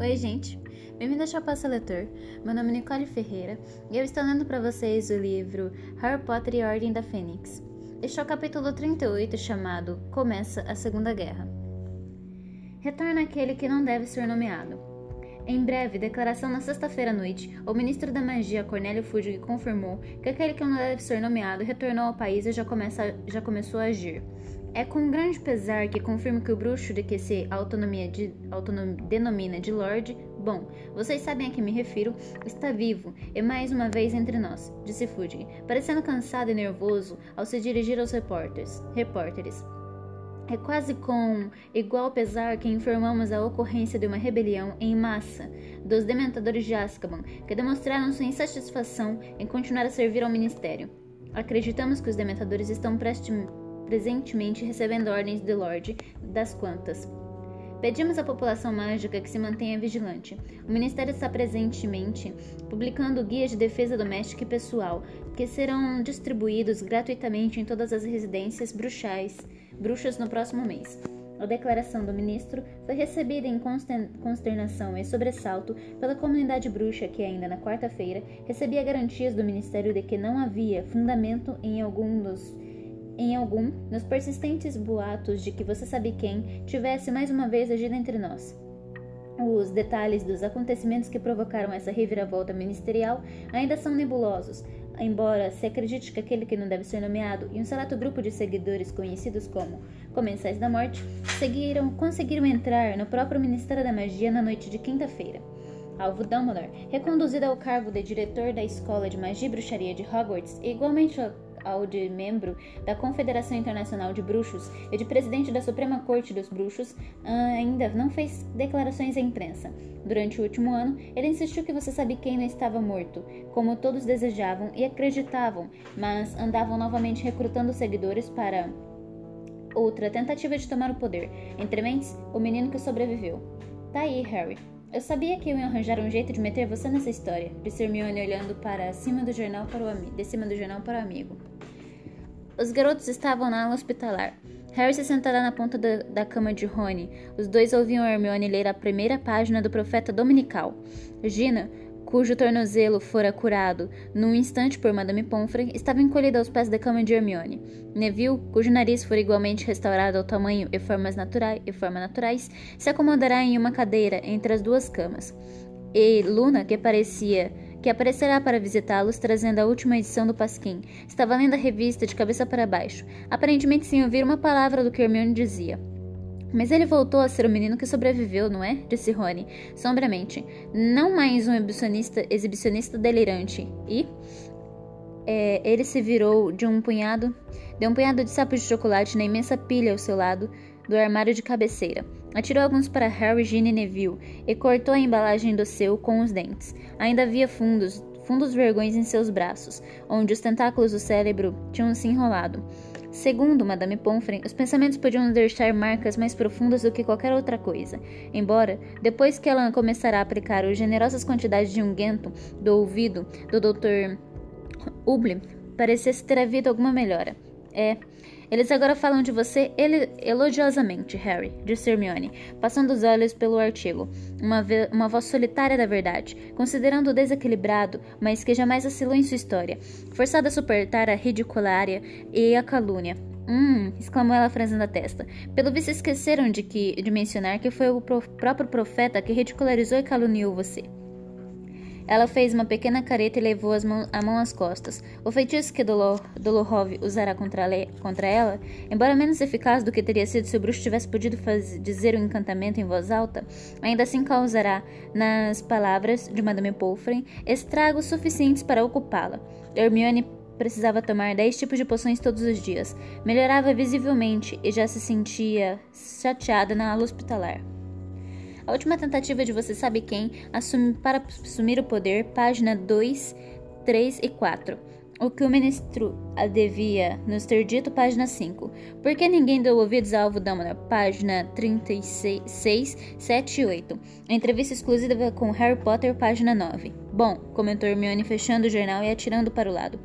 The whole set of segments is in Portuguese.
Oi, gente. Bem-vindo ao Chapaça Leitor. Meu nome é Nicole Ferreira e eu estou lendo para vocês o livro Harry Potter e a Ordem da Fênix. Este é o capítulo 38 chamado Começa a Segunda Guerra. Retorna aquele que não deve ser nomeado. Em breve declaração na sexta-feira à noite, o ministro da Magia, Cornélio Fudge, confirmou que aquele que não deve ser nomeado retornou ao país e já, começa, já começou a agir. É com grande pesar que confirmo que o bruxo de que se autonomia de, autonom, denomina de Lorde, bom, vocês sabem a que me refiro, está vivo e mais uma vez entre nós, disse Fudge, parecendo cansado e nervoso ao se dirigir aos repórteres. repórteres. É quase com igual pesar que informamos a ocorrência de uma rebelião em massa dos dementadores de Azkaban, que demonstraram sua insatisfação em continuar a servir ao ministério. Acreditamos que os dementadores estão prestes presentemente recebendo ordens de Lorde das Quantas. Pedimos à população mágica que se mantenha vigilante. O Ministério está presentemente publicando guias de defesa doméstica e pessoal, que serão distribuídos gratuitamente em todas as residências bruxais, bruxas no próximo mês. A declaração do ministro foi recebida em consternação e sobressalto pela comunidade bruxa que, ainda na quarta-feira, recebia garantias do ministério de que não havia fundamento em algum dos em algum, nos persistentes boatos de que você sabe quem tivesse mais uma vez agido entre nós. Os detalhes dos acontecimentos que provocaram essa reviravolta ministerial ainda são nebulosos, embora se acredite que aquele que não deve ser nomeado e um seleto grupo de seguidores conhecidos como Comensais da Morte seguiram, conseguiram entrar no próprio Ministério da Magia na noite de quinta-feira. Alvo Dumbledore, reconduzido ao cargo de diretor da Escola de Magia e Bruxaria de Hogwarts, igualmente ao de membro da Confederação Internacional de Bruxos e de presidente da Suprema Corte dos Bruxos, ainda não fez declarações à imprensa. Durante o último ano, ele insistiu que você sabe quem não estava morto, como todos desejavam e acreditavam, mas andavam novamente recrutando seguidores para outra tentativa de tomar o poder. Entre mentes, o menino que sobreviveu. Tá aí, Harry. Eu sabia que iam arranjar um jeito de meter você nessa história, disse Hermione olhando para cima do jornal para o de cima do jornal para o amigo. Os garotos estavam na ala hospitalar. Harry se sentara na ponta da, da cama de Rony. Os dois ouviam Hermione ler a primeira página do Profeta Dominical. Gina, cujo tornozelo fora curado num instante por Madame Pomfrey, estava encolhida aos pés da cama de Hermione. Neville, cujo nariz for igualmente restaurado ao tamanho e formas naturais, e forma naturais, se acomodará em uma cadeira entre as duas camas. E Luna, que parecia que aparecerá para visitá-los trazendo a última edição do Pasquim, estava lendo a revista de cabeça para baixo, aparentemente sem ouvir uma palavra do que Hermione dizia. Mas ele voltou a ser o menino que sobreviveu, não é? Disse Rony, sombriamente. Não mais um exibicionista, exibicionista delirante. E é, ele se virou de um punhado, deu um punhado de sapos de chocolate na imensa pilha ao seu lado do armário de cabeceira. Atirou alguns para Harry, Ginny e Neville e cortou a embalagem do seu com os dentes. Ainda havia fundos, fundos vergões em seus braços, onde os tentáculos do cérebro tinham se enrolado. Segundo Madame Pomfrey, os pensamentos podiam deixar marcas mais profundas do que qualquer outra coisa. Embora, depois que ela começara a aplicar as generosas quantidades de unguento do ouvido do Dr. Uble, parecesse ter havido alguma melhora. É, eles agora falam de você elogiosamente, Harry, disse Hermione, passando os olhos pelo artigo. Uma, uma voz solitária da verdade, considerando desequilibrado, mas que jamais oscilou em sua história, forçada a suportar a ridiculária e a calúnia. Hum, exclamou ela franzindo a testa. Pelo visto esqueceram de, que, de mencionar que foi o pro, próprio profeta que ridicularizou e caluniou você. Ela fez uma pequena careta e levou mãos, a mão às costas. O feitiço que Dolohov usará contra, contra, ela, embora menos eficaz do que teria sido se o bruxo tivesse podido dizer o um encantamento em voz alta, ainda assim causará, nas palavras de Madame Pomfrey, estragos suficientes para ocupá-la. Hermione precisava tomar dez tipos de poções todos os dias. Melhorava visivelmente e já se sentia chateada na ala hospitalar. A última tentativa de você sabe quem assume, para assumir o poder, página 2, 3 e 4. O que o ministro devia nos ter dito, página 5. Por que ninguém deu ouvidos ao alvo Dumbledore? Página 36, 7 e 8. Entrevista exclusiva com Harry Potter, página 9. Bom, comentou Hermione fechando o jornal e atirando para o lado.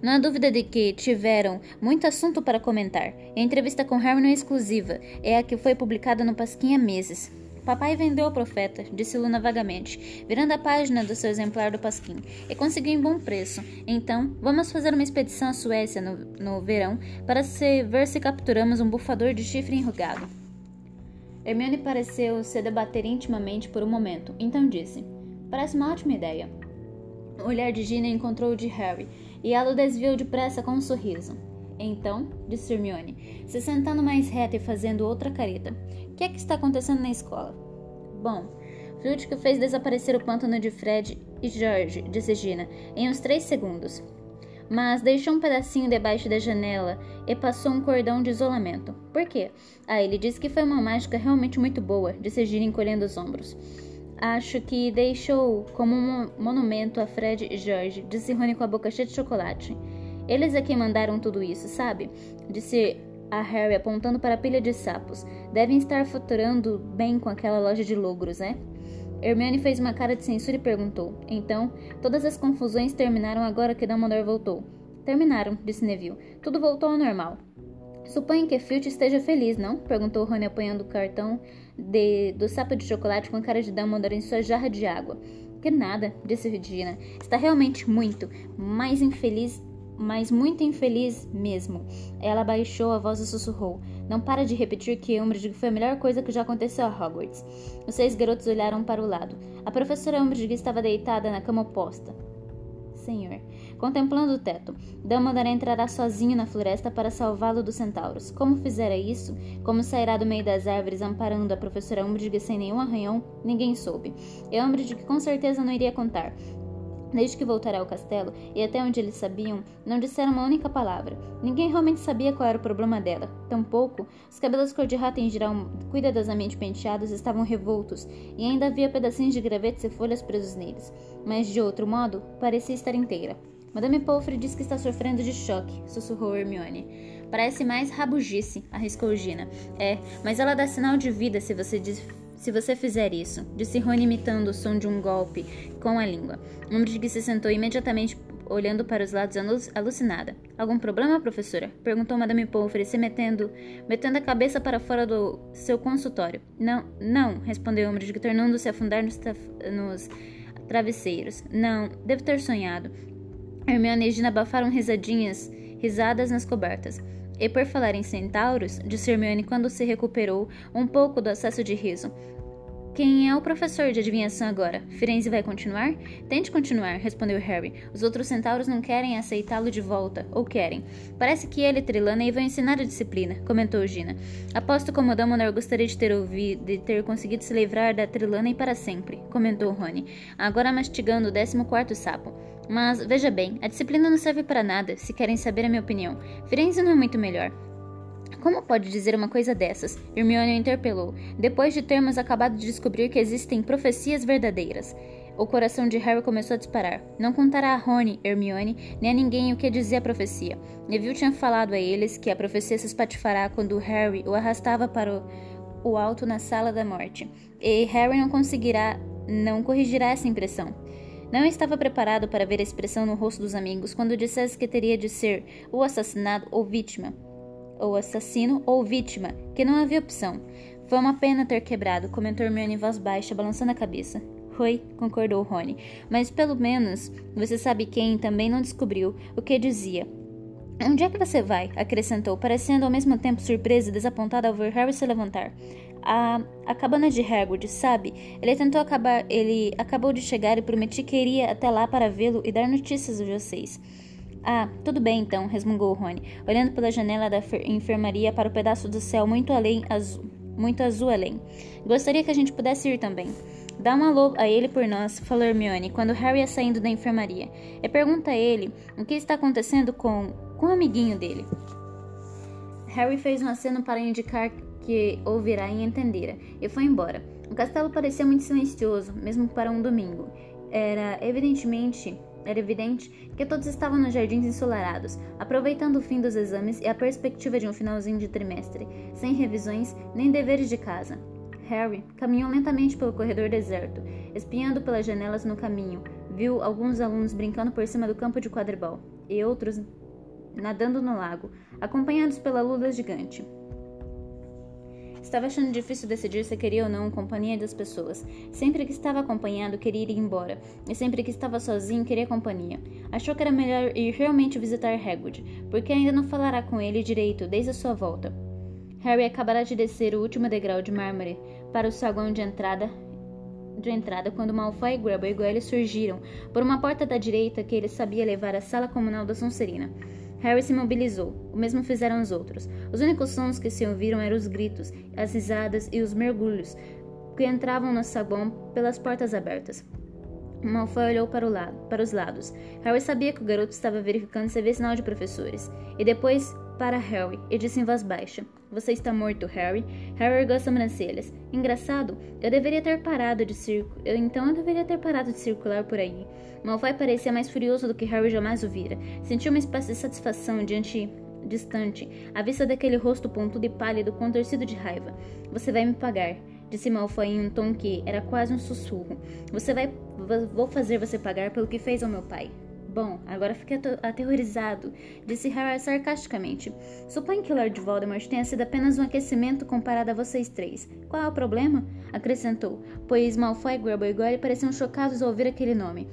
Não há dúvida de que tiveram muito assunto para comentar. a entrevista com Harry não é exclusiva, é a que foi publicada no Pasquim há meses. Papai vendeu o profeta, disse Luna vagamente, virando a página do seu exemplar do Pasquim, e conseguiu em bom preço. Então, vamos fazer uma expedição à Suécia no, no verão para se, ver se capturamos um bufador de chifre enrugado. Hermione pareceu se debater intimamente por um momento, então disse: Parece uma ótima ideia. O olhar de Gina encontrou o de Harry, e ela o desviou depressa com um sorriso. Então, disse Hermione, se sentando mais reta e fazendo outra careta, que é que está acontecendo na escola? Bom, Flitwick fez desaparecer o pântano de Fred e George, disse Gina, em uns três segundos. Mas deixou um pedacinho debaixo da janela e passou um cordão de isolamento. Por quê? Ah, ele disse que foi uma mágica realmente muito boa, disse Gina encolhendo os ombros. Acho que deixou como um monumento a Fred e George, disse Rony com a boca cheia de chocolate. Eles é que mandaram tudo isso, sabe? Disse a Harry apontando para a pilha de sapos. Devem estar faturando bem com aquela loja de logros, né? Hermione fez uma cara de censura e perguntou. Então, todas as confusões terminaram agora que Dumbledore voltou. Terminaram, disse Neville. Tudo voltou ao normal. Suponho que Filch esteja feliz, não? Perguntou Rony apanhando o cartão de, do sapo de chocolate com a cara de Dumbledore em sua jarra de água. Que nada, disse Regina. Está realmente muito mais infeliz mas muito infeliz mesmo. Ela baixou a voz e sussurrou: Não para de repetir que Umbridge foi a melhor coisa que já aconteceu a Hogwarts. Os seis garotos olharam para o lado. A professora Umbridge estava deitada na cama oposta. Senhor, contemplando o teto. Dumbledore entrará sozinho na floresta para salvá-lo dos centauros. Como fizera isso? Como sairá do meio das árvores amparando a professora Umbridge sem nenhum arranhão? Ninguém soube. E Umbridge que com certeza não iria contar. Desde que voltaram ao castelo, e até onde eles sabiam, não disseram uma única palavra. Ninguém realmente sabia qual era o problema dela. Tampouco, os cabelos cor-de-rata em geral cuidadosamente penteados estavam revoltos, e ainda havia pedacinhos de gravetos e folhas presos neles. Mas, de outro modo, parecia estar inteira. Madame Pomfrey diz que está sofrendo de choque, sussurrou Hermione. Parece mais rabugice, arriscou Gina. É, mas ela dá sinal de vida se você diz se você fizer isso, disse Rony imitando o som de um golpe com a língua. Umbridge se sentou imediatamente olhando para os lados alucinada. Algum problema, professora? Perguntou Madame Pomfrey, se metendo, metendo a cabeça para fora do seu consultório. Não, não, respondeu Umbridge, tornando-se a afundar nos, nos travesseiros. Não, devo ter sonhado. Hermione e Gina abafaram risadinhas, risadas nas cobertas. E por falar em centauros, disse Hermione quando se recuperou um pouco do acesso de riso. Quem é o professor de adivinhação agora? Firenze vai continuar? Tente continuar, respondeu Harry. Os outros centauros não querem aceitá-lo de volta, ou querem. Parece que ele Trelawney vão ensinar a disciplina, comentou Gina. Aposto como Dumbledore gostaria de ter ouvido, de ter conseguido se livrar da Trelawney para sempre, comentou Rony, agora mastigando o décimo quarto sapo. Mas, veja bem, a disciplina não serve para nada, se querem saber a minha opinião. Firenze não é muito melhor. Como pode dizer uma coisa dessas? Hermione interpelou, depois de termos acabado de descobrir que existem profecias verdadeiras. O coração de Harry começou a disparar. Não contará a Rony, Hermione, nem a ninguém o que dizia a profecia. Neville tinha falado a eles que a profecia se espatifará quando Harry o arrastava para o, alto na sala da morte. E Harry não conseguirá, não corrigirá essa impressão. Não estava preparado para ver a expressão no rosto dos amigos quando dissesse que teria de ser o assassinado ou vítima. Ou assassino ou vítima, que não havia opção. Foi uma pena ter quebrado, comentou Hermione em voz baixa, balançando a cabeça. Foi, concordou Rony. Mas pelo menos você sabe quem também não descobriu o que dizia. Onde é que você vai? acrescentou, parecendo ao mesmo tempo surpresa e desapontada ao ver Harry se levantar a, a cabana de Hagrid, sabe? Ele tentou acabar, ele acabou de chegar e prometi que iria até lá para vê-lo e dar notícias a vocês. Ah, tudo bem então, resmungou Rony, olhando pela janela da enfermaria para o pedaço do céu muito além azul, muito azul além. Gostaria que a gente pudesse ir também. Dá um alô a ele por nós, falou Hermione, quando Harry ia saindo da enfermaria. E pergunta a ele o que está acontecendo com, com o amiguinho dele. Harry fez um aceno para indicar que ouvirá e entendera, e foi embora. O castelo parecia muito silencioso, mesmo para um domingo. Era evidentemente era evidente que todos estavam nos jardins ensolarados, aproveitando o fim dos exames e a perspectiva de um finalzinho de trimestre, sem revisões nem deveres de casa. Harry caminhou lentamente pelo corredor deserto, espiando pelas janelas no caminho. Viu alguns alunos brincando por cima do campo de quadribol e outros nadando no lago, acompanhados pela lula gigante. Estava achando difícil decidir se queria ou não companhia das pessoas. Sempre que estava acompanhado, queria ir embora, e sempre que estava sozinho, queria companhia. Achou que era melhor ir realmente visitar Hagrid, porque ainda não falará com ele direito desde a sua volta. Harry acabará de descer o último degrau de mármore para o saguão de entrada de entrada quando Malfoy, Grubble e Goyle surgiram por uma porta da direita que ele sabia levar à sala comunal da Sonserina. Harry se mobilizou. O mesmo fizeram os outros. Os únicos sons que se ouviram eram os gritos, as risadas e os mergulhos que entravam no saguão pelas portas abertas. Malfoy olhou para, lado, para, os lados. Harry sabia que o garoto estava verificando se havia sinal de professores. E depois para Harry e disse em voz baixa: Você está morto, Harry. Harry ergueu as sobrancelhas. Engraçado, eu deveria ter parado de circular. Então eu deveria ter parado de circular por aí. Malfoy parecia mais furioso do que Harry jamais o vira. Sentiu uma espécie de satisfação diante distante, à vista daquele rosto pontudo e pálido contorcido de raiva. Você vai me pagar, disse Malfoy em um tom que era quase um sussurro. Você vai. Vou fazer você pagar pelo que fez ao meu pai. Bom, agora fiquei aterrorizado, disse Harry sarcasticamente. Suponho que Lord Voldemort tenha sido apenas um aquecimento comparado a vocês três. Qual é o problema? Acrescentou, pois Malfoy, Grubble e Goyle pareciam chocados ao ouvir aquele nome.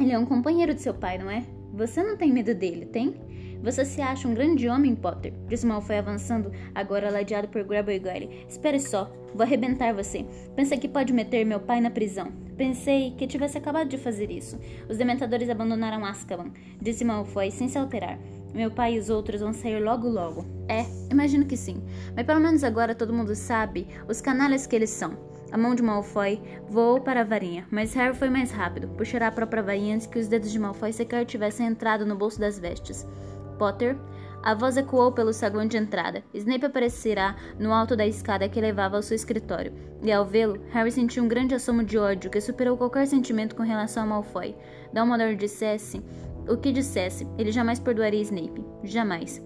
Ele é um companheiro de seu pai, não é? Você não tem medo dele, tem? Você se acha um grande homem, Potter? Disse Malfoy avançando, agora ladeado por Grubble e Goyle. Espere só, vou arrebentar você. Pensa que pode meter meu pai na prisão. Pensei que tivesse acabado de fazer isso. Os dementadores abandonaram Azkaban, disse Malfoy sem se alterar. Meu pai e os outros vão sair logo logo. É, imagino que sim. Mas pelo menos agora todo mundo sabe os canalhas que eles são. A mão de Malfoy voou para a varinha, mas Harry foi mais rápido, puxar a própria varinha antes que os dedos de Malfoy sequer tivessem entrado no bolso das vestes. Potter, a voz ecoou pelo saguão de entrada. Snape aparecerá no alto da escada que levava ao seu escritório. E ao vê-lo, Harry sentiu um grande assomo de ódio que superou qualquer sentimento com relação a Malfoy. Dumbledore dissesse o que dissesse, ele jamais perdoaria Snape. Jamais.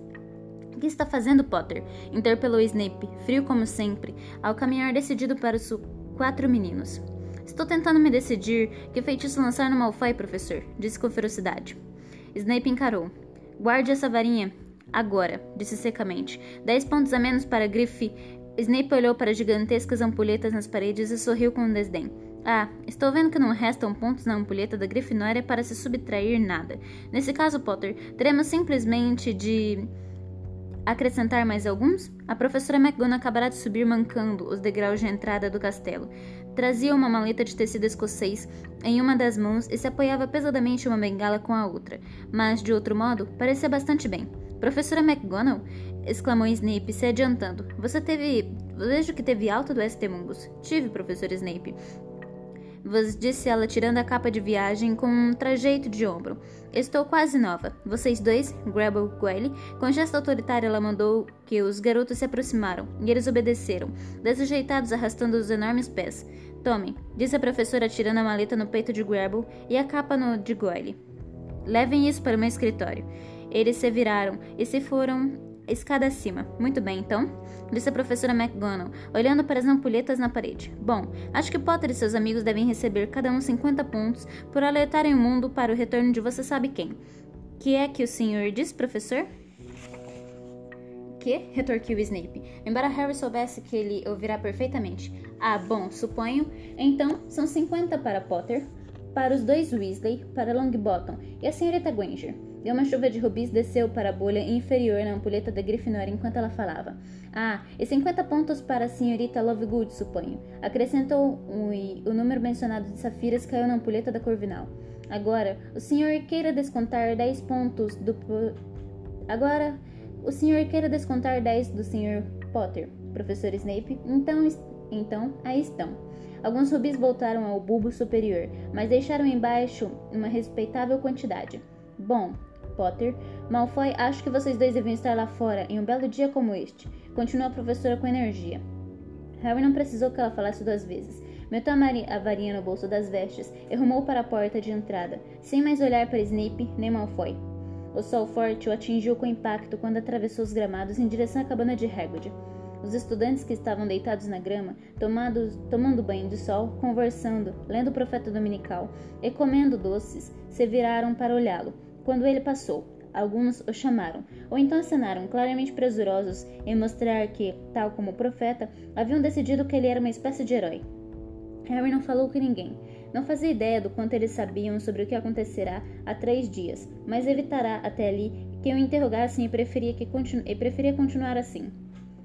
O que está fazendo, Potter? Interpelou Snape, frio como sempre, ao caminhar decidido para os quatro meninos. Estou tentando me decidir que feitiço lançar no Malfoy, professor, disse com ferocidade. Snape encarou. Guarde essa varinha Agora, disse secamente. Dez pontos a menos para Griff. Snape olhou para as gigantescas ampulhetas nas paredes e sorriu com desdém. Ah, estou vendo que não restam pontos na ampulheta da Grifinória para se subtrair nada. Nesse caso, Potter, teremos simplesmente de acrescentar mais alguns? A professora McGonagall acabará de subir mancando os degraus de entrada do castelo. Trazia uma maleta de tecido escocês em uma das mãos e se apoiava pesadamente uma bengala com a outra, mas, de outro modo, parecia bastante bem. Professora McGonagall, exclamou Snape, se adiantando. Você teve. Vejo que teve alta do ST Mungus. Tive, professor Snape. Disse ela, tirando a capa de viagem com um trajeito de ombro. Estou quase nova. Vocês dois, Grabble Goyle, com gesto autoritário ela mandou que os garotos se aproximaram, e eles obedeceram, desajeitados arrastando os enormes pés. Tomem, disse a professora tirando a maleta no peito de Grabble e a capa no de Goyle. Levem isso para o meu escritório. Eles se viraram e se foram escada acima. Muito bem, então, disse a professora McGonagall, olhando para as ampulhetas na parede. Bom, acho que Potter e seus amigos devem receber cada um 50 pontos por alertarem o mundo para o retorno de você sabe quem. Que é que o senhor disse, professor? Que? retorquiu Snape, embora Harry soubesse que ele ouvirá perfeitamente. Ah, bom, suponho. Então, são 50 para Potter, para os dois Weasley, para Longbottom e a senhorita Granger. E uma chuva de rubis desceu para a bolha inferior na ampulheta da Grifinória enquanto ela falava. Ah, e 50 pontos para a senhorita Lovegood, suponho. Acrescentou um, e o número mencionado de safiras caiu na ampulheta da Corvinal. Agora, o senhor queira descontar 10 pontos do... Agora, o senhor queira descontar 10 do senhor Potter, professor Snape. Então, então, aí estão. Alguns rubis voltaram ao bulbo superior, mas deixaram embaixo uma respeitável quantidade. Bom, Potter. Malfoy, acho que vocês dois deviam estar lá fora em um belo dia como este. Continuou a professora com energia. Harry não precisou que ela falasse duas vezes. Meteu a varinha no bolso das vestes e rumou para a porta de entrada, sem mais olhar para Snape nem Malfoy. O sol forte o atingiu com impacto quando atravessou os gramados em direção à cabana de Hagrid. Os estudantes que estavam deitados na grama, tomados, tomando banho de sol, conversando, lendo o profeta dominical e comendo doces, se viraram para olhá-lo, quando ele passou. Alguns o chamaram, ou então acenaram, claramente presurosos em mostrar que, tal como o profeta, haviam decidido que ele era uma espécie de herói. Harry não falou com ninguém. Não fazia ideia do quanto eles sabiam sobre o que acontecerá há três dias, mas evitará até ali que o interrogassem e preferia, que continu e preferia continuar assim.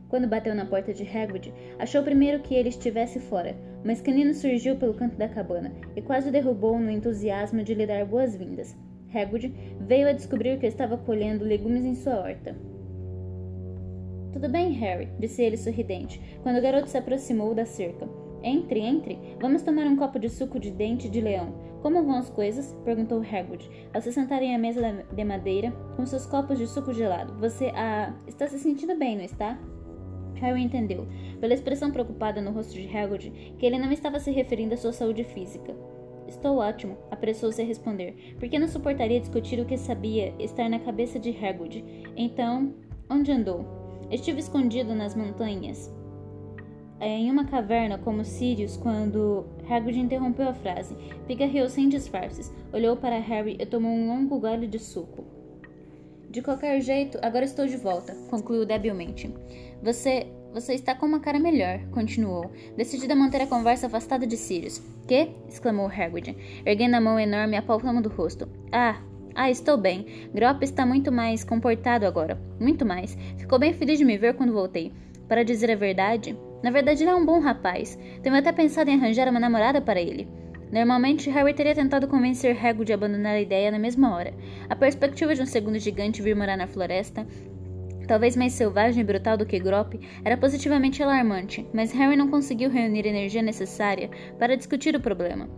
Quando bateu na porta de Hagrid, achou primeiro que ele estivesse fora, mas Canino surgiu pelo canto da cabana e quase o derrubou no entusiasmo de lhe dar boas-vindas. Hagrid veio a descobrir que estava colhendo legumes em sua horta. Tudo bem, Harry, disse ele sorridente, quando o garoto se aproximou da cerca. Entre, entre. Vamos tomar um copo de suco de dente de leão. Como vão as coisas? perguntou Hagrid, ao se sentarem à mesa de madeira com seus copos de suco gelado. Você, ah, está se sentindo bem, não está? Harry entendeu, pela expressão preocupada no rosto de Hagrid, que ele não estava se referindo à sua saúde física. Estou ótimo, apressou-se a responder, porque não suportaria discutir o que sabia estar na cabeça de Hagrid. Então, onde andou? Estive escondido nas montanhas, é, em uma caverna como Sirius quando Hagrid interrompeu a frase. Pika riu sem disfarces, olhou para Harry e tomou um longo gole de suco. De qualquer jeito, agora estou de volta, concluiu debilmente. Você. Você está com uma cara melhor, continuou, decidida a manter a conversa afastada de Sirius. Que? exclamou Hagrid, erguendo a mão enorme apalpando do rosto. Ah, ah, estou bem. Grop está muito mais comportado agora. Muito mais. Ficou bem feliz de me ver quando voltei. Para dizer a verdade, na verdade, ele é um bom rapaz. Tenho até pensado em arranjar uma namorada para ele. Normalmente, Harry teria tentado convencer Hagrid de abandonar a ideia na mesma hora. A perspectiva de um segundo gigante vir morar na floresta, talvez mais selvagem e brutal do que Grop, era positivamente alarmante, mas Harry não conseguiu reunir a energia necessária para discutir o problema.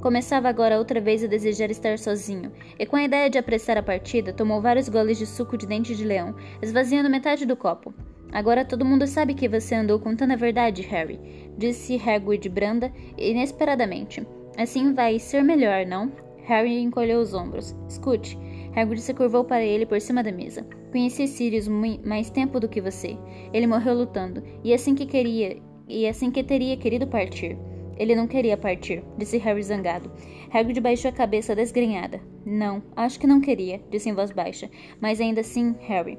Começava agora outra vez a desejar estar sozinho, e com a ideia de apressar a partida, tomou vários goles de suco de dente de leão, esvaziando metade do copo. Agora todo mundo sabe que você andou contando a verdade, Harry, disse Hagrid branda inesperadamente. Assim vai ser melhor, não? Harry encolheu os ombros. Escute. Hagrid se curvou para ele por cima da mesa. Conheci Sirius mais tempo do que você. Ele morreu lutando, e assim que queria, e assim que teria querido partir. Ele não queria partir, disse Harry zangado. Hagrid baixou a cabeça desgrenhada. Não, acho que não queria, disse em voz baixa. Mas ainda assim, Harry,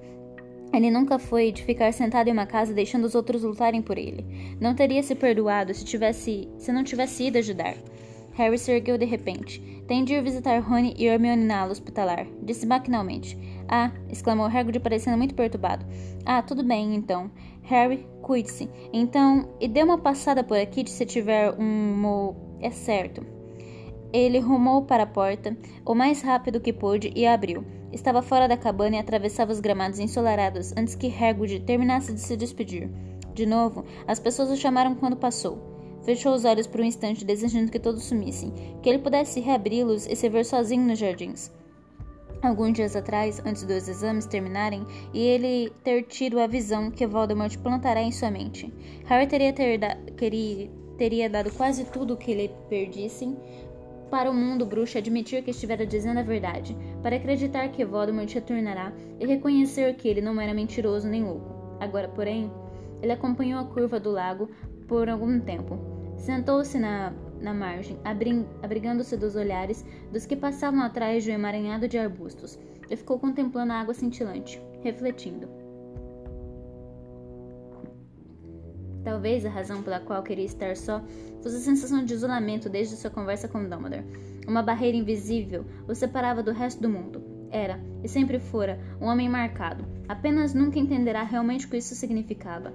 ele nunca foi de ficar sentado em uma casa deixando os outros lutarem por ele. Não teria se perdoado se tivesse, se não tivesse ido ajudar. Harry se ergueu de repente. Tem de ir visitar Rony e Hermione na ala hospitalar, disse maquinalmente. Ah, exclamou Hagrid parecendo muito perturbado. Ah, tudo bem, então. Harry, cuide-se. Então, e dê uma passada por aqui se tiver um... Mo... É certo. Ele rumou para a porta o mais rápido que pôde e a abriu. Estava fora da cabana e atravessava os gramados ensolarados antes que Hagrid terminasse de se despedir. De novo, as pessoas o chamaram quando passou. Fechou os olhos por um instante, desejando que todos sumissem, que ele pudesse reabri-los e se ver sozinho nos jardins. Alguns dias atrás, antes dos exames terminarem, e ele ter tido a visão que Voldemort plantará em sua mente. Harry teria, ter da queria, teria dado quase tudo o que lhe perdissem para o mundo bruxo admitir que estivera dizendo a verdade, para acreditar que Voldemort retornará e reconhecer que ele não era mentiroso nem louco. Agora, porém, ele acompanhou a curva do lago por algum tempo. Sentou-se na, na margem, abrigando-se dos olhares dos que passavam atrás de um emaranhado de arbustos, e ficou contemplando a água cintilante, refletindo. Talvez a razão pela qual queria estar só fosse a sensação de isolamento desde sua conversa com Dumbledore. Uma barreira invisível o separava do resto do mundo. Era, e sempre fora, um homem marcado. Apenas nunca entenderá realmente o que isso significava.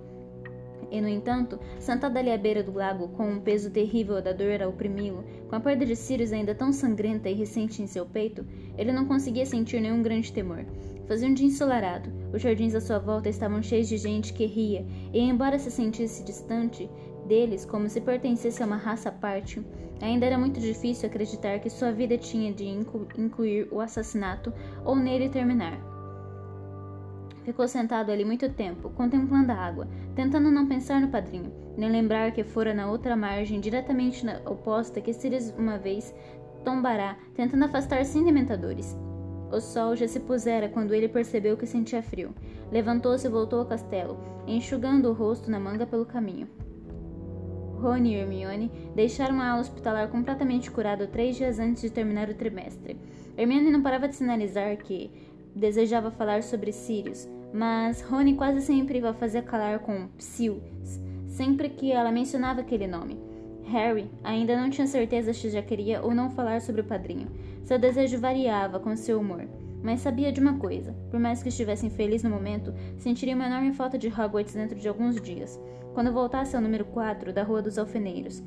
E, no entanto, sentado ali à beira do lago, com um peso terrível da dor a oprimi-lo, com a perda de Sirius ainda tão sangrenta e recente em seu peito, ele não conseguia sentir nenhum grande temor. Fazia um dia ensolarado. Os jardins à sua volta estavam cheios de gente que ria, e embora se sentisse distante deles, como se pertencesse a uma raça à parte, ainda era muito difícil acreditar que sua vida tinha de incluir o assassinato ou nele terminar. Ficou sentado ali muito tempo, contemplando a água, tentando não pensar no padrinho, nem lembrar que fora na outra margem, diretamente na oposta, que Sirius uma vez tombará, tentando afastar-se dementadores. O sol já se pusera quando ele percebeu que sentia frio. Levantou-se e voltou ao castelo, enxugando o rosto na manga pelo caminho. Rony e Hermione deixaram a aula hospitalar completamente curado três dias antes de terminar o trimestre. Hermione não parava de sinalizar que, desejava falar sobre Sirius, mas Rony quase sempre a fazia calar com Psyll, sempre que ela mencionava aquele nome. Harry ainda não tinha certeza se já queria ou não falar sobre o padrinho. Seu desejo variava com seu humor, mas sabia de uma coisa: por mais que estivesse infeliz no momento, sentiria uma enorme falta de Hogwarts dentro de alguns dias, quando voltasse ao número 4 da Rua dos Alfeneiros.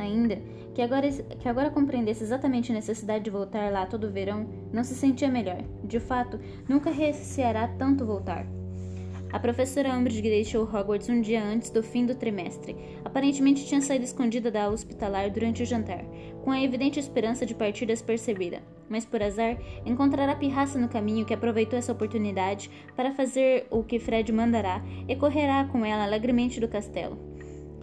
Ainda que agora, que agora compreendesse exatamente a necessidade de voltar lá todo verão, não se sentia melhor. De fato, nunca receará tanto voltar. A professora Umbridge deixou Hogwarts um dia antes do fim do trimestre. Aparentemente tinha saído escondida da aula hospitalar durante o jantar, com a evidente esperança de partir despercebida. Mas por azar, encontrará pirraça no caminho que aproveitou essa oportunidade para fazer o que Fred mandará e correrá com ela alegremente do castelo,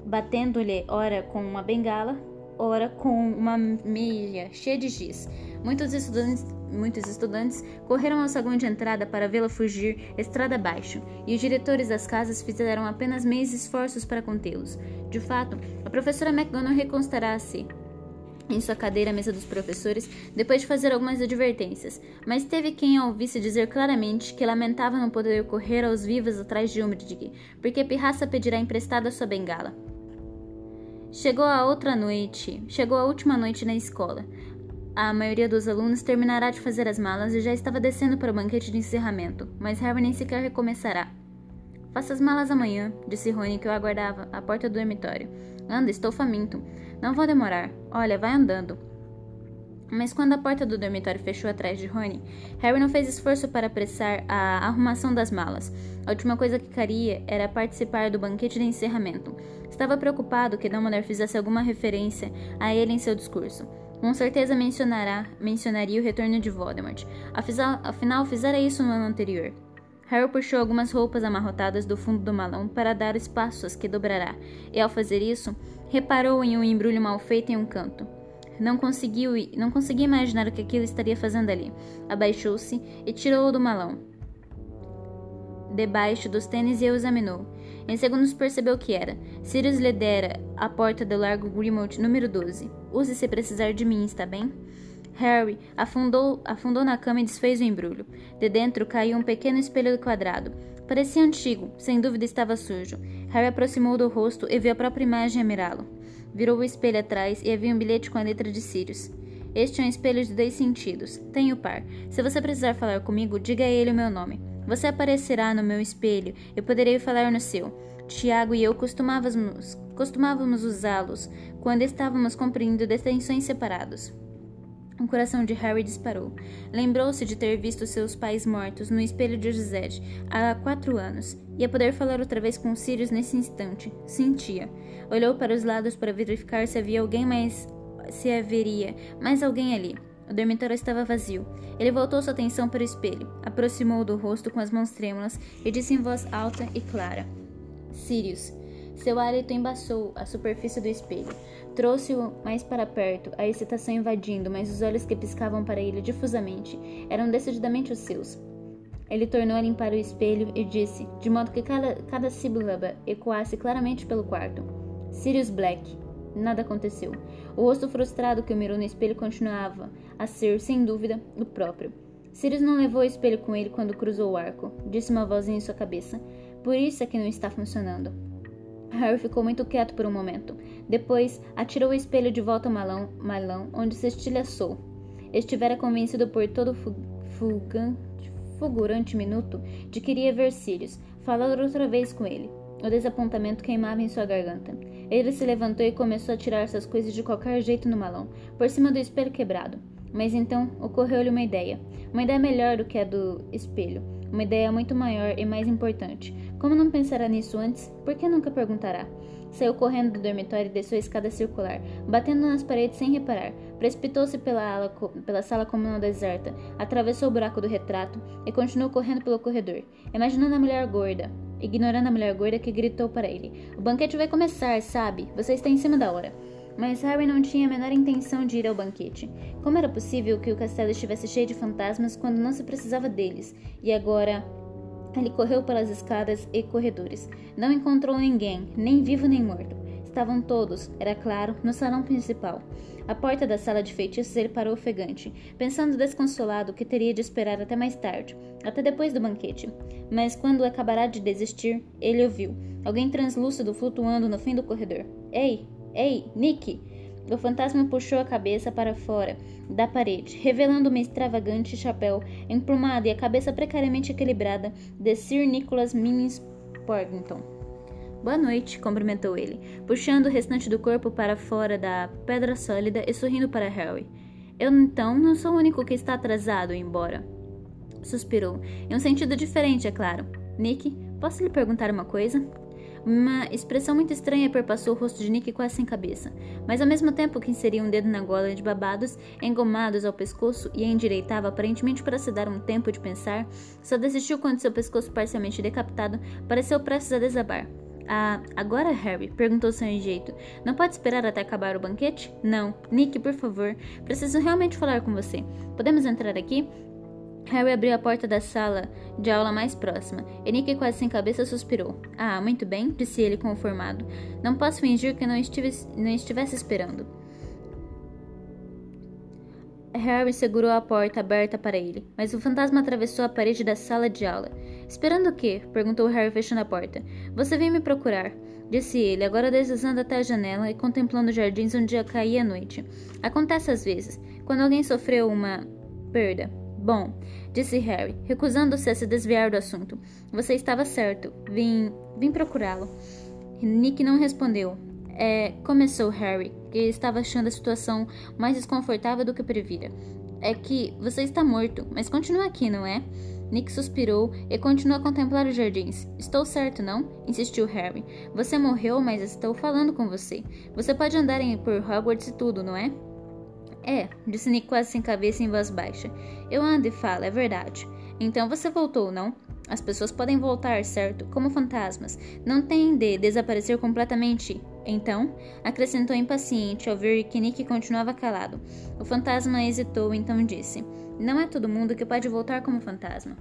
batendo-lhe ora com uma bengala, ora com uma meia cheia de giz. Muitos estudantes, muitos estudantes correram ao saguão de entrada para vê-la fugir estrada abaixo, e os diretores das casas fizeram apenas meios esforços para contê-los. De fato, a professora McGonagall reconstará-se em sua cadeira à mesa dos professores, depois de fazer algumas advertências, mas teve quem a ouvisse dizer claramente que lamentava não poder correr aos vivos atrás de Umbridge, porque Pirraça pedirá emprestada sua bengala. Chegou a outra noite, chegou a última noite na escola. A maioria dos alunos terminará de fazer as malas e já estava descendo para o banquete de encerramento, mas Harry nem sequer recomeçará. Faça as malas amanhã, disse Rony que eu aguardava à porta do dormitório. Anda, estou faminto. Não vou demorar. Olha, vai andando. Mas quando a porta do dormitório fechou atrás de Rony, Harry não fez esforço para apressar a arrumação das malas. A última coisa que queria era participar do banquete de encerramento. Estava preocupado que Dumbledore fizesse alguma referência a ele em seu discurso. Com certeza mencionará, mencionaria o retorno de Voldemort. Afinal, afinal, fizera isso no ano anterior. Harry puxou algumas roupas amarrotadas do fundo do malão para dar espaços que dobrará, e ao fazer isso, reparou em um embrulho mal feito em um canto. Não conseguiu, não conseguia imaginar o que aquilo estaria fazendo ali. Abaixou-se e tirou-o do malão. Debaixo dos tênis e o examinou. Em segundos percebeu que era. Sirius lhe dera a porta do largo Grimald número 12. Use se precisar de mim, está bem? Harry afundou, afundou na cama e desfez o embrulho. De dentro caiu um pequeno espelho quadrado. Parecia antigo, sem dúvida estava sujo. Harry aproximou do rosto e viu a própria imagem a mirá-lo. Virou o espelho atrás e havia um bilhete com a letra de Sirius. Este é um espelho de dois sentidos. Tenho par. Se você precisar falar comigo, diga a ele o meu nome. Você aparecerá no meu espelho e poderei falar no seu. Tiago e eu costumávamos, costumávamos usá-los quando estávamos cumprindo detenções separados. O coração de Harry disparou. Lembrou-se de ter visto seus pais mortos no espelho de José há quatro anos. Ia poder falar outra vez com Sirius nesse instante. Sentia. Olhou para os lados para verificar se havia alguém mais se haveria mais alguém ali. O dormitório estava vazio. Ele voltou sua atenção para o espelho, aproximou do rosto com as mãos trêmulas e disse em voz alta e clara: Sirius. Seu hálito embaçou a superfície do espelho. Trouxe-o mais para perto, a excitação invadindo, mas os olhos que piscavam para ele difusamente eram decididamente os seus. Ele tornou a limpar o espelho e disse, de modo que cada, cada sílaba ecoasse claramente pelo quarto: Sirius Black. Nada aconteceu. O rosto frustrado que o mirou no espelho continuava a ser, sem dúvida, o próprio. Sirius não levou o espelho com ele quando cruzou o arco, disse uma vozinha em sua cabeça. Por isso é que não está funcionando. Harry ficou muito quieto por um momento. Depois, atirou o espelho de volta ao malão, malão onde se estilhaçou. Estivera convencido por todo fulgante, fulgurante minuto de que iria ver Sirius, falar outra vez com ele. O desapontamento queimava em sua garganta. Ele se levantou e começou a tirar suas coisas de qualquer jeito no malão, por cima do espelho quebrado. Mas então ocorreu-lhe uma ideia. Uma ideia melhor do que a do espelho. Uma ideia muito maior e mais importante. Como não pensará nisso antes, por que nunca perguntará? Saiu correndo do dormitório e desceu a escada circular, batendo nas paredes sem reparar. Precipitou-se pela, pela sala como uma deserta, atravessou o buraco do retrato e continuou correndo pelo corredor, imaginando a mulher gorda, ignorando a mulher gorda que gritou para ele: O banquete vai começar, sabe? Você está em cima da hora. Mas Harry não tinha a menor intenção de ir ao banquete. Como era possível que o castelo estivesse cheio de fantasmas quando não se precisava deles? E agora. Ele correu pelas escadas e corredores. Não encontrou ninguém, nem vivo nem morto. Estavam todos, era claro, no salão principal. À porta da sala de feitiços ele parou ofegante, pensando desconsolado que teria de esperar até mais tarde, até depois do banquete. Mas quando acabará de desistir, ele ouviu alguém translúcido flutuando no fim do corredor. Ei, ei, Nick! O fantasma puxou a cabeça para fora da parede, revelando um extravagante chapéu emplumado e a cabeça precariamente equilibrada de Sir Nicholas Minis Porrington. Boa noite, cumprimentou ele, puxando o restante do corpo para fora da pedra sólida e sorrindo para Harry. Eu então não sou o único que está atrasado, embora. Suspirou, em um sentido diferente, é claro. Nick, posso lhe perguntar uma coisa? Uma expressão muito estranha perpassou o rosto de Nick quase sem cabeça, mas ao mesmo tempo que inseria um dedo na gola de babados, engomados ao pescoço e a endireitava aparentemente para se dar um tempo de pensar, só desistiu quando seu pescoço parcialmente decapitado pareceu prestes a desabar. Ah, agora, Harry? perguntou sem jeito. Não pode esperar até acabar o banquete? Não. Nick, por favor. Preciso realmente falar com você. Podemos entrar aqui? Harry abriu a porta da sala de aula mais próxima, e Nick, quase sem cabeça, suspirou. Ah, muito bem, disse ele conformado. Não posso fingir que não, estive, não estivesse esperando. Harry segurou a porta aberta para ele, mas o fantasma atravessou a parede da sala de aula. Esperando o quê? perguntou Harry fechando a porta. Você veio me procurar, disse ele, agora deslizando até a janela e contemplando os jardins onde já caía a noite. Acontece às vezes, quando alguém sofreu uma perda. Bom, disse Harry, recusando-se a se desviar do assunto. Você estava certo. Vim. vim procurá-lo. Nick não respondeu. É, começou Harry, que estava achando a situação mais desconfortável do que previra. É que você está morto, mas continua aqui, não é? Nick suspirou e continuou a contemplar os jardins. Estou certo, não? insistiu Harry. Você morreu, mas estou falando com você. Você pode andar por Hogwarts e tudo, não é? É, disse Nick quase sem cabeça em voz baixa. Eu ando e falo, é verdade. Então você voltou, não? As pessoas podem voltar, certo? Como fantasmas. Não têm de desaparecer completamente. Então, acrescentou impaciente ao ver que Nick continuava calado. O fantasma hesitou, então disse: Não é todo mundo que pode voltar como fantasma.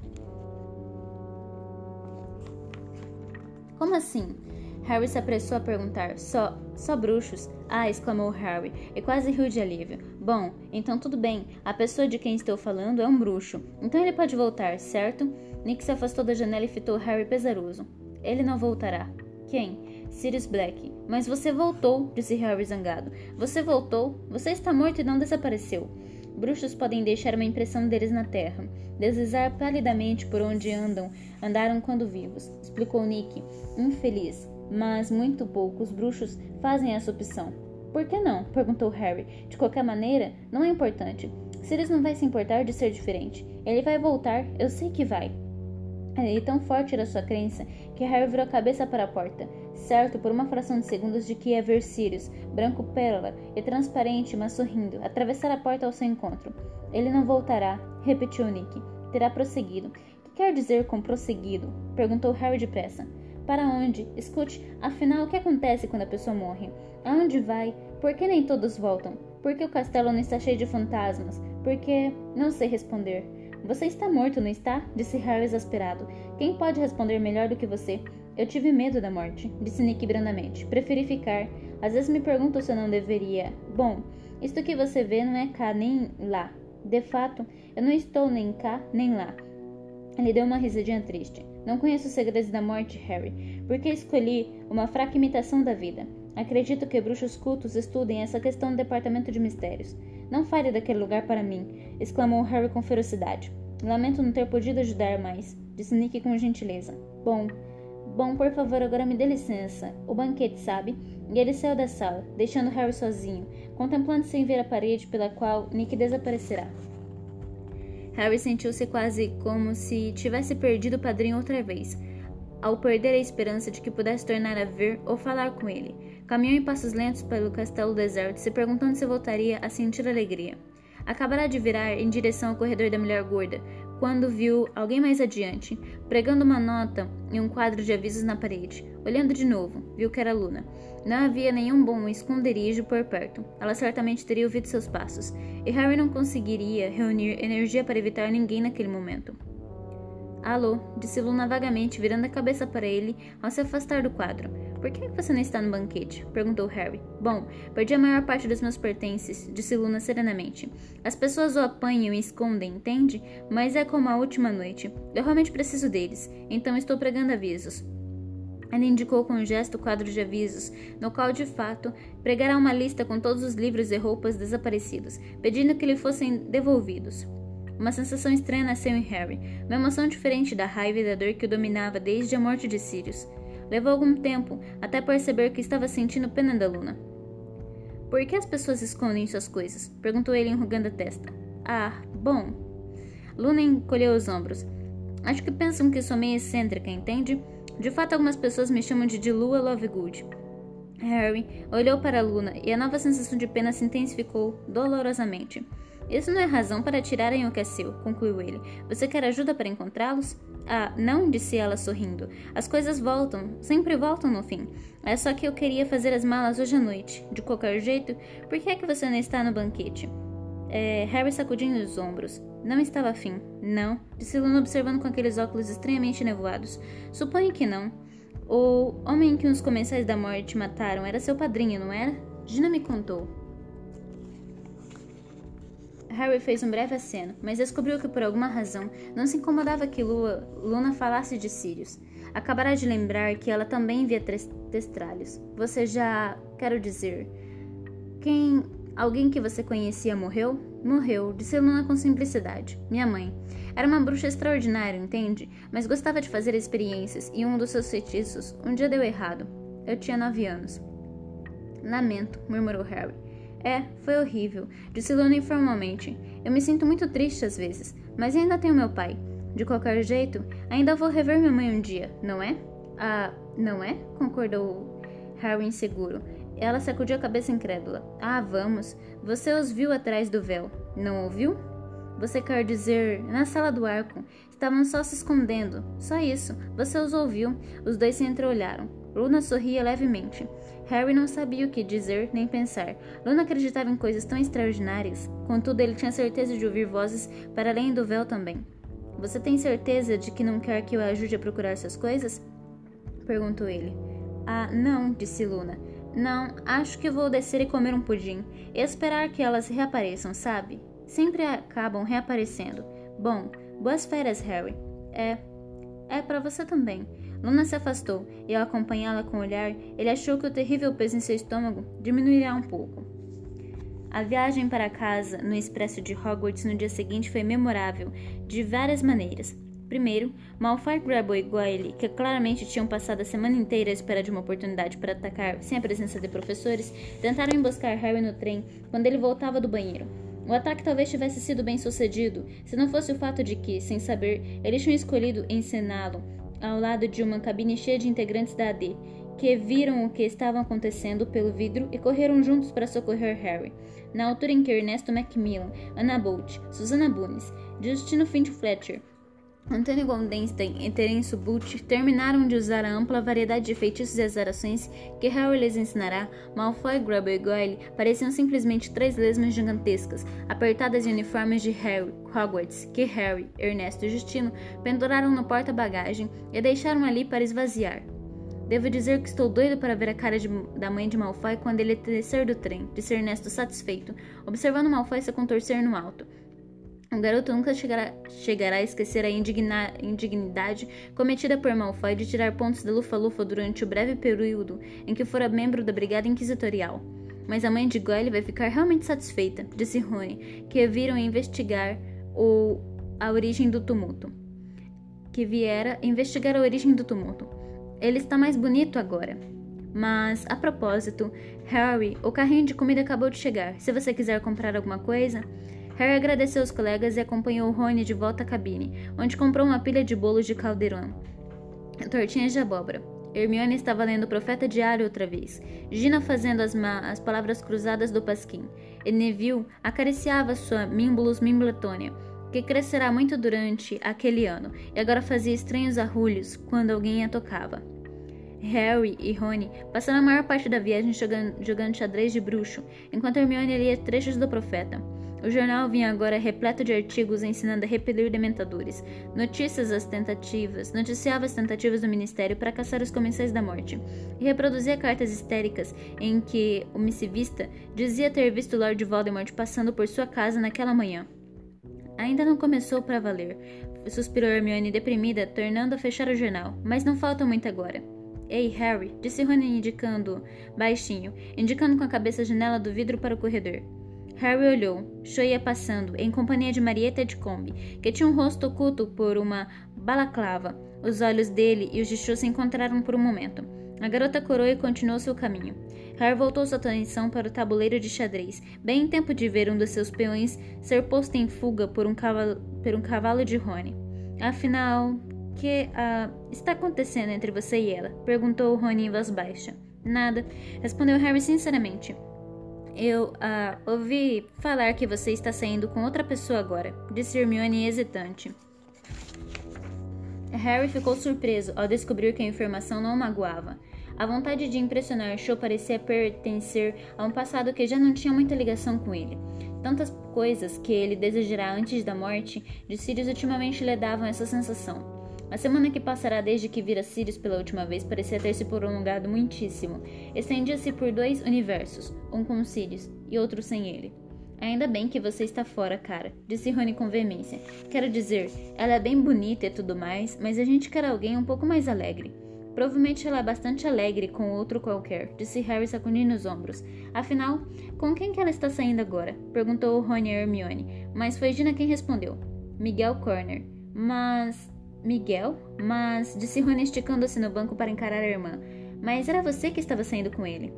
Como assim? Harry se apressou a perguntar. Só, só bruxos? Ah, exclamou Harry, e quase riu de alívio. Bom, então tudo bem. A pessoa de quem estou falando é um bruxo. Então ele pode voltar, certo? Nick se afastou da janela e fitou Harry pesaroso. Ele não voltará. Quem? Sirius Black. Mas você voltou, disse Harry zangado. Você voltou? Você está morto e não desapareceu. Bruxos podem deixar uma impressão deles na terra, deslizar palidamente por onde andam, andaram quando vivos, explicou Nick, infeliz. Mas muito poucos bruxos fazem essa opção. Por que não? perguntou Harry. De qualquer maneira, não é importante. Sirius não vai se importar de ser diferente. Ele vai voltar, eu sei que vai. E tão forte era sua crença que Harry virou a cabeça para a porta, certo por uma fração de segundos de que ia ver Sirius, branco pérola e transparente, mas sorrindo, atravessar a porta ao seu encontro. Ele não voltará, repetiu Nick. Terá prosseguido. Que quer dizer com prosseguido? perguntou Harry depressa. Para onde? Escute, afinal, o que acontece quando a pessoa morre? Aonde vai? Por que nem todos voltam? Por que o castelo não está cheio de fantasmas? Por que. Não sei responder. Você está morto, não está? Disse Harry exasperado. Quem pode responder melhor do que você? Eu tive medo da morte, disse Nick brandamente. Preferi ficar. Às vezes me pergunto se eu não deveria. Bom, isto que você vê não é cá nem lá. De fato, eu não estou nem cá nem lá. Ele deu uma risadinha triste. Não conheço os segredos da morte, Harry, porque escolhi uma fraca imitação da vida. Acredito que bruxos cultos estudem essa questão no departamento de mistérios. Não fale daquele lugar para mim, exclamou Harry com ferocidade. Lamento não ter podido ajudar mais, disse Nick com gentileza. Bom, bom, por favor, agora me dê licença. O banquete, sabe? E ele saiu da sala, deixando Harry sozinho, contemplando sem ver a parede pela qual Nick desaparecerá. Harry sentiu-se quase como se tivesse perdido o padrinho outra vez, ao perder a esperança de que pudesse tornar a ver ou falar com ele. Caminhou em passos lentos pelo castelo deserto, se perguntando se voltaria a sentir alegria. Acabara de virar em direção ao corredor da mulher gorda, quando viu alguém mais adiante, pregando uma nota em um quadro de avisos na parede. Olhando de novo, viu que era Luna. Não havia nenhum bom esconderijo por perto. Ela certamente teria ouvido seus passos, e Harry não conseguiria reunir energia para evitar ninguém naquele momento. Alô, disse Luna vagamente, virando a cabeça para ele ao se afastar do quadro. Por que você não está no banquete? perguntou Harry. Bom, perdi a maior parte dos meus pertences, disse Luna serenamente. As pessoas o apanham e escondem, entende? Mas é como a última noite. Eu realmente preciso deles, então estou pregando avisos. Ela indicou com um gesto o quadro de avisos, no qual, de fato, pregara uma lista com todos os livros e roupas desaparecidos, pedindo que lhe fossem devolvidos. Uma sensação estranha nasceu em Harry, uma emoção diferente da raiva e da dor que o dominava desde a morte de Sirius. Levou algum tempo até perceber que estava sentindo pena da Luna. Por que as pessoas escondem suas coisas? perguntou ele enrugando a testa. Ah, bom. Luna encolheu os ombros. Acho que pensam que sou meio excêntrica, entende? De fato, algumas pessoas me chamam de Lua Lovegood. Harry olhou para Luna e a nova sensação de pena se intensificou dolorosamente. Isso não é razão para tirarem o que é seu, concluiu ele. Você quer ajuda para encontrá-los? Ah, não, disse ela sorrindo. As coisas voltam, sempre voltam no fim. É só que eu queria fazer as malas hoje à noite. De qualquer jeito, por que é que você não está no banquete? É, Harry sacudiu os ombros. Não estava afim. Não, disse Luna observando com aqueles óculos estranhamente nevoados. Suponho que não. O homem que os comensais da morte mataram era seu padrinho, não era? Gina me contou. Harry fez um breve aceno, mas descobriu que por alguma razão não se incomodava que Lua, Luna falasse de Sirius. Acabará de lembrar que ela também via testralhos. Você já. quero dizer. Quem. Alguém que você conhecia morreu? Morreu, disse Luna com simplicidade. Minha mãe. Era uma bruxa extraordinária, entende? Mas gostava de fazer experiências e um dos seus feitiços um dia deu errado. Eu tinha nove anos. Lamento, murmurou Harry. É, foi horrível, disse Luna informalmente. Eu me sinto muito triste às vezes, mas ainda tenho meu pai. De qualquer jeito, ainda vou rever minha mãe um dia, não é? Ah, não é? concordou Harry inseguro. Ela sacudiu a cabeça incrédula. Ah, vamos. Você os viu atrás do véu, não ouviu? Você quer dizer, na sala do arco. Estavam só se escondendo. Só isso. Você os ouviu. Os dois se entreolharam. Luna sorria levemente. Harry não sabia o que dizer nem pensar. Luna acreditava em coisas tão extraordinárias. Contudo, ele tinha certeza de ouvir vozes para além do véu também. Você tem certeza de que não quer que eu ajude a procurar essas coisas? Perguntou ele. Ah, não, disse Luna. Não, acho que vou descer e comer um pudim. E esperar que elas reapareçam, sabe? Sempre acabam reaparecendo. Bom, boas férias, Harry. É. É para você também. Luna se afastou e, ao acompanhá-la com o olhar, ele achou que o terrível peso em seu estômago diminuiria um pouco. A viagem para casa no expresso de Hogwarts no dia seguinte foi memorável de várias maneiras. Primeiro, Malfoy, Grabo e Goyle, que claramente tinham passado a semana inteira à espera de uma oportunidade para atacar sem a presença de professores, tentaram emboscar Harry no trem quando ele voltava do banheiro. O ataque talvez tivesse sido bem sucedido, se não fosse o fato de que, sem saber, eles tinham escolhido encená-lo ao lado de uma cabine cheia de integrantes da AD, que viram o que estava acontecendo pelo vidro e correram juntos para socorrer Harry. Na altura em que Ernesto Macmillan, Anna Bolt, Susana Bunes, Justino Finch Fletcher, Antônio Goldenstein e Terence Butch terminaram de usar a ampla variedade de feitiços e azarações que Harry lhes ensinará, Malfoy, Grubble e Goyle pareciam simplesmente três lesmas gigantescas, apertadas em uniformes de Harry, Hogwarts, que Harry, Ernesto e Justino penduraram no porta-bagagem e deixaram ali para esvaziar. Devo dizer que estou doido para ver a cara de, da mãe de Malfoy quando ele descer do trem, disse Ernesto satisfeito, observando Malfoy se contorcer no alto. O garoto nunca chegará, chegará a esquecer a indigna, indignidade cometida por Malfoy de tirar pontos da Lufa-Lufa durante o breve período em que fora membro da Brigada Inquisitorial. Mas a mãe de Goyle vai ficar realmente satisfeita, disse Rony, que viram investigar o, a origem do tumulto. Que viera investigar a origem do tumulto. Ele está mais bonito agora. Mas, a propósito, Harry, o carrinho de comida acabou de chegar. Se você quiser comprar alguma coisa. Harry agradeceu os colegas e acompanhou Rony de volta à cabine, onde comprou uma pilha de bolos de caldeirão, tortinhas de abóbora. Hermione estava lendo o Profeta Diário outra vez, Gina fazendo as, as palavras cruzadas do Pasquim, e Neville acariciava sua Mimbulus Mimbletônia, que crescerá muito durante aquele ano, e agora fazia estranhos arrulhos quando alguém a tocava. Harry e Rony passaram a maior parte da viagem jogando, jogando xadrez de bruxo, enquanto Hermione lia trechos do Profeta. O jornal vinha agora repleto de artigos ensinando a repelir dementadores, notícias as tentativas, noticiava as tentativas do ministério para caçar os comensais da morte, e reproduzia cartas histéricas em que o missivista dizia ter visto Lord Voldemort passando por sua casa naquela manhã. Ainda não começou para valer, suspirou Hermione deprimida, tornando a fechar o jornal, mas não falta muito agora. Ei, Harry, disse Rony indicando, baixinho, indicando com a cabeça a janela do vidro para o corredor. Harry olhou. Cho ia passando, em companhia de Marieta de Combe, que tinha um rosto oculto por uma balaclava. Os olhos dele e os de Cho se encontraram por um momento. A garota corou e continuou seu caminho. Harry voltou sua atenção para o tabuleiro de xadrez, bem em tempo de ver um dos seus peões ser posto em fuga por um cavalo, por um cavalo de Rony. Afinal, que uh, está acontecendo entre você e ela? perguntou Rony em voz baixa. Nada, respondeu Harry sinceramente. Eu uh, ouvi falar que você está saindo com outra pessoa agora, disse Hermione hesitante. Harry ficou surpreso ao descobrir que a informação não o magoava. A vontade de impressionar Cho parecia pertencer a um passado que já não tinha muita ligação com ele. Tantas coisas que ele desejará antes da morte de Sirius ultimamente lhe davam essa sensação. A semana que passará desde que vira Sirius pela última vez parecia ter se prolongado muitíssimo. Estendia-se por dois universos, um com Sirius e outro sem ele. Ainda bem que você está fora, cara, disse Rony com veemência. Quero dizer, ela é bem bonita e tudo mais, mas a gente quer alguém um pouco mais alegre. Provavelmente ela é bastante alegre com outro qualquer, disse Harry sacudindo os ombros. Afinal, com quem que ela está saindo agora? perguntou Rony a Hermione, mas foi Gina quem respondeu. Miguel Corner. Mas Miguel? Mas, disse Rony esticando-se no banco para encarar a irmã. Mas era você que estava saindo com ele.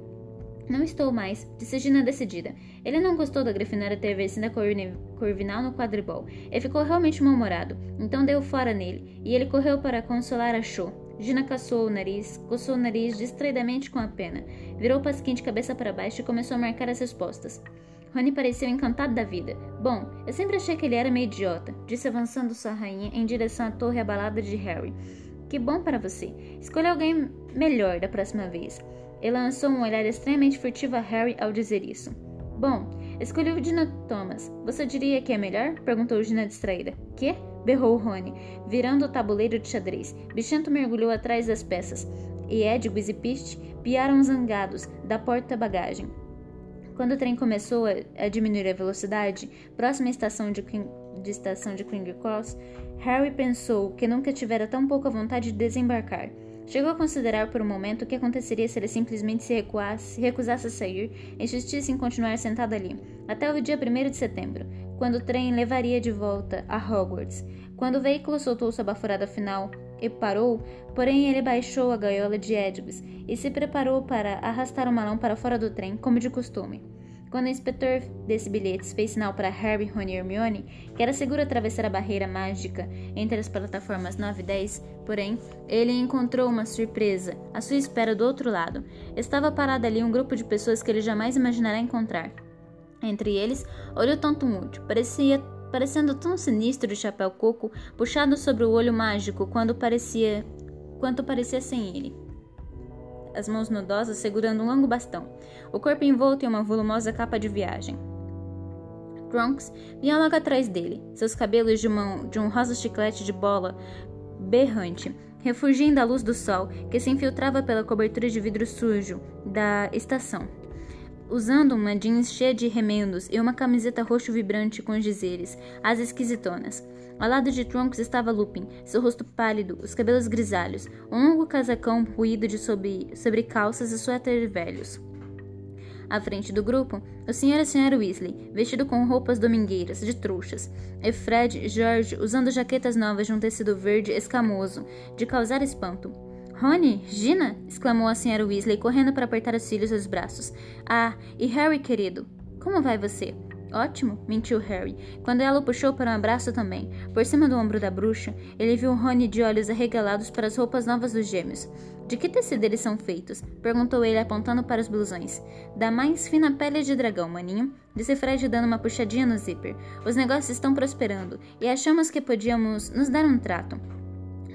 Não estou mais, disse Gina decidida. Ele não gostou da Grifinória ter vencido a Corvinal no quadribol. Ele ficou realmente mal-humorado, então deu fora nele, e ele correu para consolar a Cho. Gina caçou o nariz, coçou o nariz distraidamente com a pena, virou o pasquim de cabeça para baixo e começou a marcar as respostas. Rony pareceu encantado da vida. Bom, eu sempre achei que ele era meio idiota, disse avançando sua rainha em direção à torre abalada de Harry. Que bom para você. Escolha alguém melhor da próxima vez. Ele lançou um olhar extremamente furtivo a Harry ao dizer isso. Bom, escolhi o Dina Thomas. Você diria que é melhor? Perguntou Gina distraída. Que? Berrou Rony, virando o tabuleiro de xadrez. Bichento mergulhou atrás das peças. E Edwis e piaram zangados da porta-bagagem. Quando o trem começou a diminuir a velocidade, próxima à estação de, de estação de King Cross, Harry pensou que nunca tivera tão pouca vontade de desembarcar. Chegou a considerar por um momento o que aconteceria se ele simplesmente se recuasse, recusasse a sair insistisse em continuar sentado ali, até o dia 1 de setembro, quando o trem levaria de volta a Hogwarts. Quando o veículo soltou sua baforada final e parou, porém ele baixou a gaiola de Edwis e se preparou para arrastar o malão para fora do trem, como de costume. Quando o inspetor desse bilhetes fez sinal para Harry, Rony e Hermione que era seguro atravessar a barreira mágica entre as plataformas 9 e 10, porém, ele encontrou uma surpresa à sua espera do outro lado. Estava parado ali um grupo de pessoas que ele jamais imaginará encontrar. Entre eles, olhou tanto Moody, parecia parecendo tão sinistro de chapéu coco, puxado sobre o olho mágico quando parecia quanto parecia sem ele. As mãos nudosas segurando um longo bastão, o corpo envolto em uma volumosa capa de viagem. Trunks vinha logo atrás dele, seus cabelos de, de um rosa chiclete de bola berrante, refugindo a luz do sol que se infiltrava pela cobertura de vidro sujo da estação usando uma jeans cheia de remendos e uma camiseta roxo vibrante com dizeres, as esquisitonas. Ao lado de Trunks estava Lupin, seu rosto pálido, os cabelos grisalhos, um longo casacão ruído de sobre, sobre calças e suéter velhos. À frente do grupo, o Sr. e a Sra. Weasley, vestido com roupas domingueiras, de trouxas, e Fred e George usando jaquetas novas de um tecido verde escamoso, de causar espanto. Rony? Gina? exclamou a senhora Weasley, correndo para apertar os cílios aos braços. Ah, e Harry, querido? Como vai você? Ótimo, mentiu Harry, quando ela o puxou para um abraço também. Por cima do ombro da bruxa, ele viu Rony de olhos arregalados para as roupas novas dos gêmeos. De que tecido eles são feitos? perguntou ele apontando para os blusões. Da mais fina pele de dragão, maninho, disse Fred dando uma puxadinha no zíper. Os negócios estão prosperando e achamos que podíamos nos dar um trato.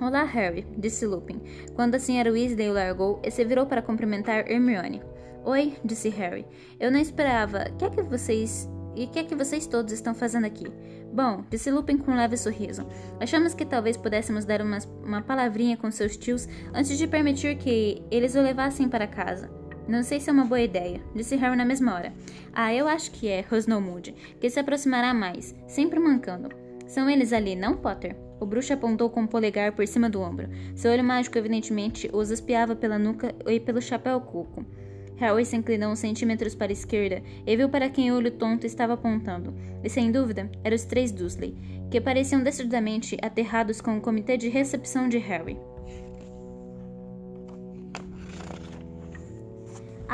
Olá, Harry, disse Lupin, quando a Sra. Weasley o largou e se virou para cumprimentar Hermione. Oi, disse Harry. Eu não esperava. Quer que vocês E o que é que vocês todos estão fazendo aqui? Bom, disse Lupin com um leve sorriso. Achamos que talvez pudéssemos dar uma, uma palavrinha com seus tios antes de permitir que eles o levassem para casa. Não sei se é uma boa ideia, disse Harry na mesma hora. Ah, eu acho que é, rosnou Moody, que se aproximará mais, sempre mancando. São eles ali, não, Potter? O bruxo apontou com o polegar por cima do ombro. Seu olho mágico evidentemente os espiava pela nuca e pelo chapéu coco. Harry se inclinou uns centímetros para a esquerda e viu para quem o olho tonto estava apontando. E sem dúvida, eram os três Dursley, que pareciam decididamente aterrados com o comitê de recepção de Harry.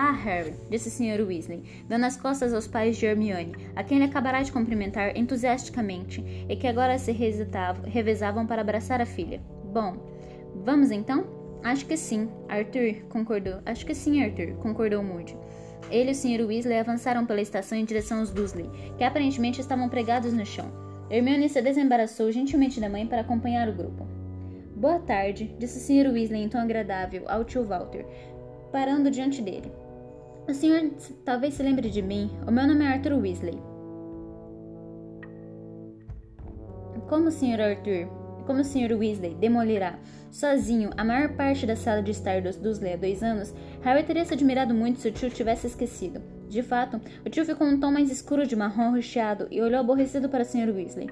Ah, Harry, disse o Sr. Weasley, dando as costas aos pais de Hermione, a quem ele acabará de cumprimentar entusiasticamente e que agora se revezavam para abraçar a filha. Bom, vamos então? Acho que sim, Arthur concordou. Acho que sim, Arthur, concordou Moody. Ele e o Sr. Weasley avançaram pela estação em direção aos Dursley, que aparentemente estavam pregados no chão. Hermione se desembaraçou gentilmente da mãe para acompanhar o grupo. Boa tarde, disse o Sr. Weasley em tom agradável ao tio Walter, parando diante dele. O senhor talvez se lembre de mim. O meu nome é Arthur Weasley. Como o Sr. Arthur, como o Sr. Weasley demolirá sozinho a maior parte da sala de estar dos Dursley há dois anos, Harry teria se admirado muito se o tio tivesse esquecido. De fato, o tio ficou um tom mais escuro de marrom recheado e olhou aborrecido para o Sr. Weasley.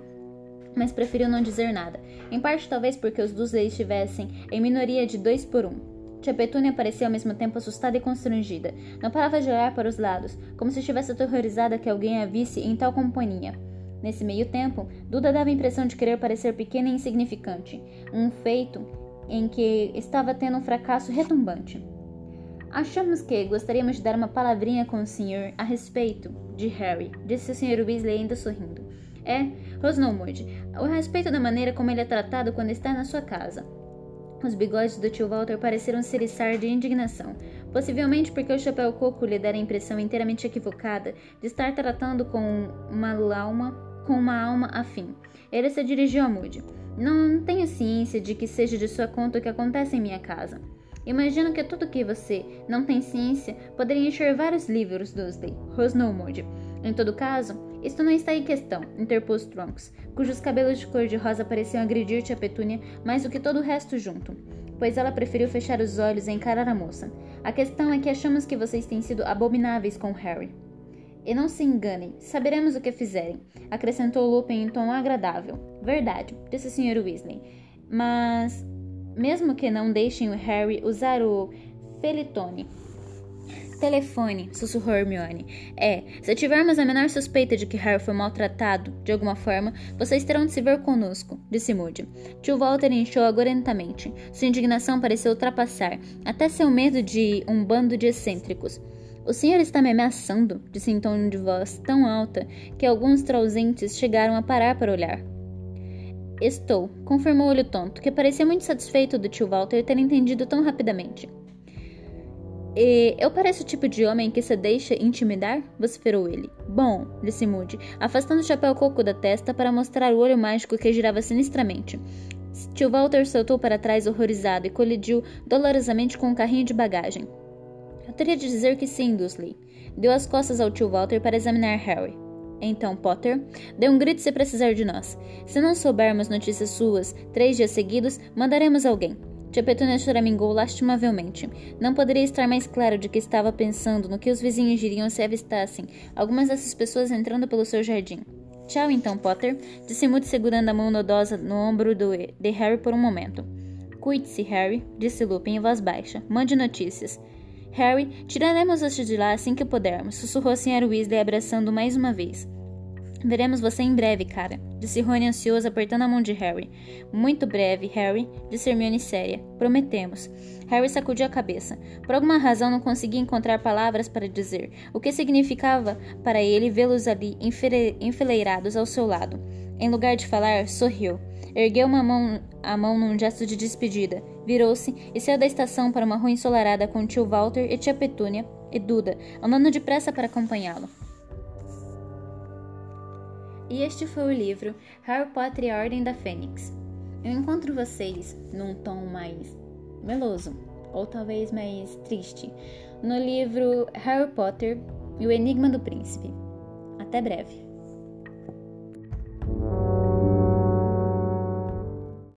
Mas preferiu não dizer nada, em parte talvez porque os Dursley estivessem em minoria de dois por um. Tia Petúnia parecia ao mesmo tempo assustada e constrangida. Não parava de olhar para os lados, como se estivesse aterrorizada que alguém a visse em tal companhia. Nesse meio tempo, Duda dava a impressão de querer parecer pequena e insignificante, um feito em que estava tendo um fracasso retumbante. Achamos que gostaríamos de dar uma palavrinha com o senhor a respeito de Harry, disse o Sr. Weasley ainda sorrindo. É, rosnou Moody, o respeito da maneira como ele é tratado quando está na sua casa. Os bigodes do tio Walter pareceram se eriçar de indignação, possivelmente porque o chapéu coco lhe dera a impressão inteiramente equivocada de estar tratando com uma alma, com uma alma afim. Ele se dirigiu a Moody. Não tenho ciência de que seja de sua conta o que acontece em minha casa. Imagino que tudo que você não tem ciência poderia encher vários livros, Dursley, rosnou Moody. Em todo caso, isto não está em questão, interpôs Trunks, cujos cabelos de cor-de-rosa pareciam agredir Tia Petúnia mais do que todo o resto junto, pois ela preferiu fechar os olhos e encarar a moça. A questão é que achamos que vocês têm sido abomináveis com Harry. E não se enganem, saberemos o que fizerem, acrescentou Lupin em tom agradável. Verdade, disse Sr. Weasley. Mas, mesmo que não deixem o Harry usar o Felitone, Telefone, sussurrou Hermione. É, se tivermos a menor suspeita de que Harry foi maltratado, de alguma forma, vocês terão de se ver conosco, disse Moody. Tio Walter inchou agorentamente. Sua indignação pareceu ultrapassar, até seu medo de um bando de excêntricos. O senhor está me ameaçando, disse em tom de voz tão alta que alguns trausentes chegaram a parar para olhar. Estou, confirmou o olho tonto, que parecia muito satisfeito do tio Walter ter entendido tão rapidamente. E eu pareço o tipo de homem que se deixa intimidar? vociferou ele. Bom, disse Moody, afastando o chapéu coco da testa para mostrar o olho mágico que girava sinistramente. Tio Walter saltou para trás horrorizado e colidiu dolorosamente com um carrinho de bagagem. Eu teria de dizer que sim, Dursley. Deu as costas ao tio Walter para examinar Harry. Então, Potter, dê um grito se precisar de nós. Se não soubermos notícias suas três dias seguidos, mandaremos alguém. Tia choramingou lastimavelmente. Não poderia estar mais claro de que estava pensando no que os vizinhos diriam se avistassem algumas dessas pessoas entrando pelo seu jardim. Tchau então, Potter, disse Moody segurando a mão nodosa no ombro do, de Harry por um momento. Cuide-se, Harry, disse Lupin em voz baixa. Mande notícias. Harry, tiraremos você de lá assim que pudermos, sussurrou a Sra. Weasley abraçando mais uma vez. Veremos você em breve, cara, disse Rony ansioso apertando a mão de Harry. Muito breve, Harry, disse Hermione séria. Prometemos. Harry sacudiu a cabeça. Por alguma razão não conseguia encontrar palavras para dizer o que significava para ele vê-los ali enfileirados ao seu lado. Em lugar de falar, sorriu. Ergueu uma mão, a mão num gesto de despedida, virou-se e saiu da estação para uma rua ensolarada com tio Walter e tia Petúnia e Duda, andando depressa para acompanhá-lo. E este foi o livro Harry Potter e a Ordem da Fênix. Eu encontro vocês num tom mais meloso, ou talvez mais triste, no livro Harry Potter e o Enigma do Príncipe. Até breve!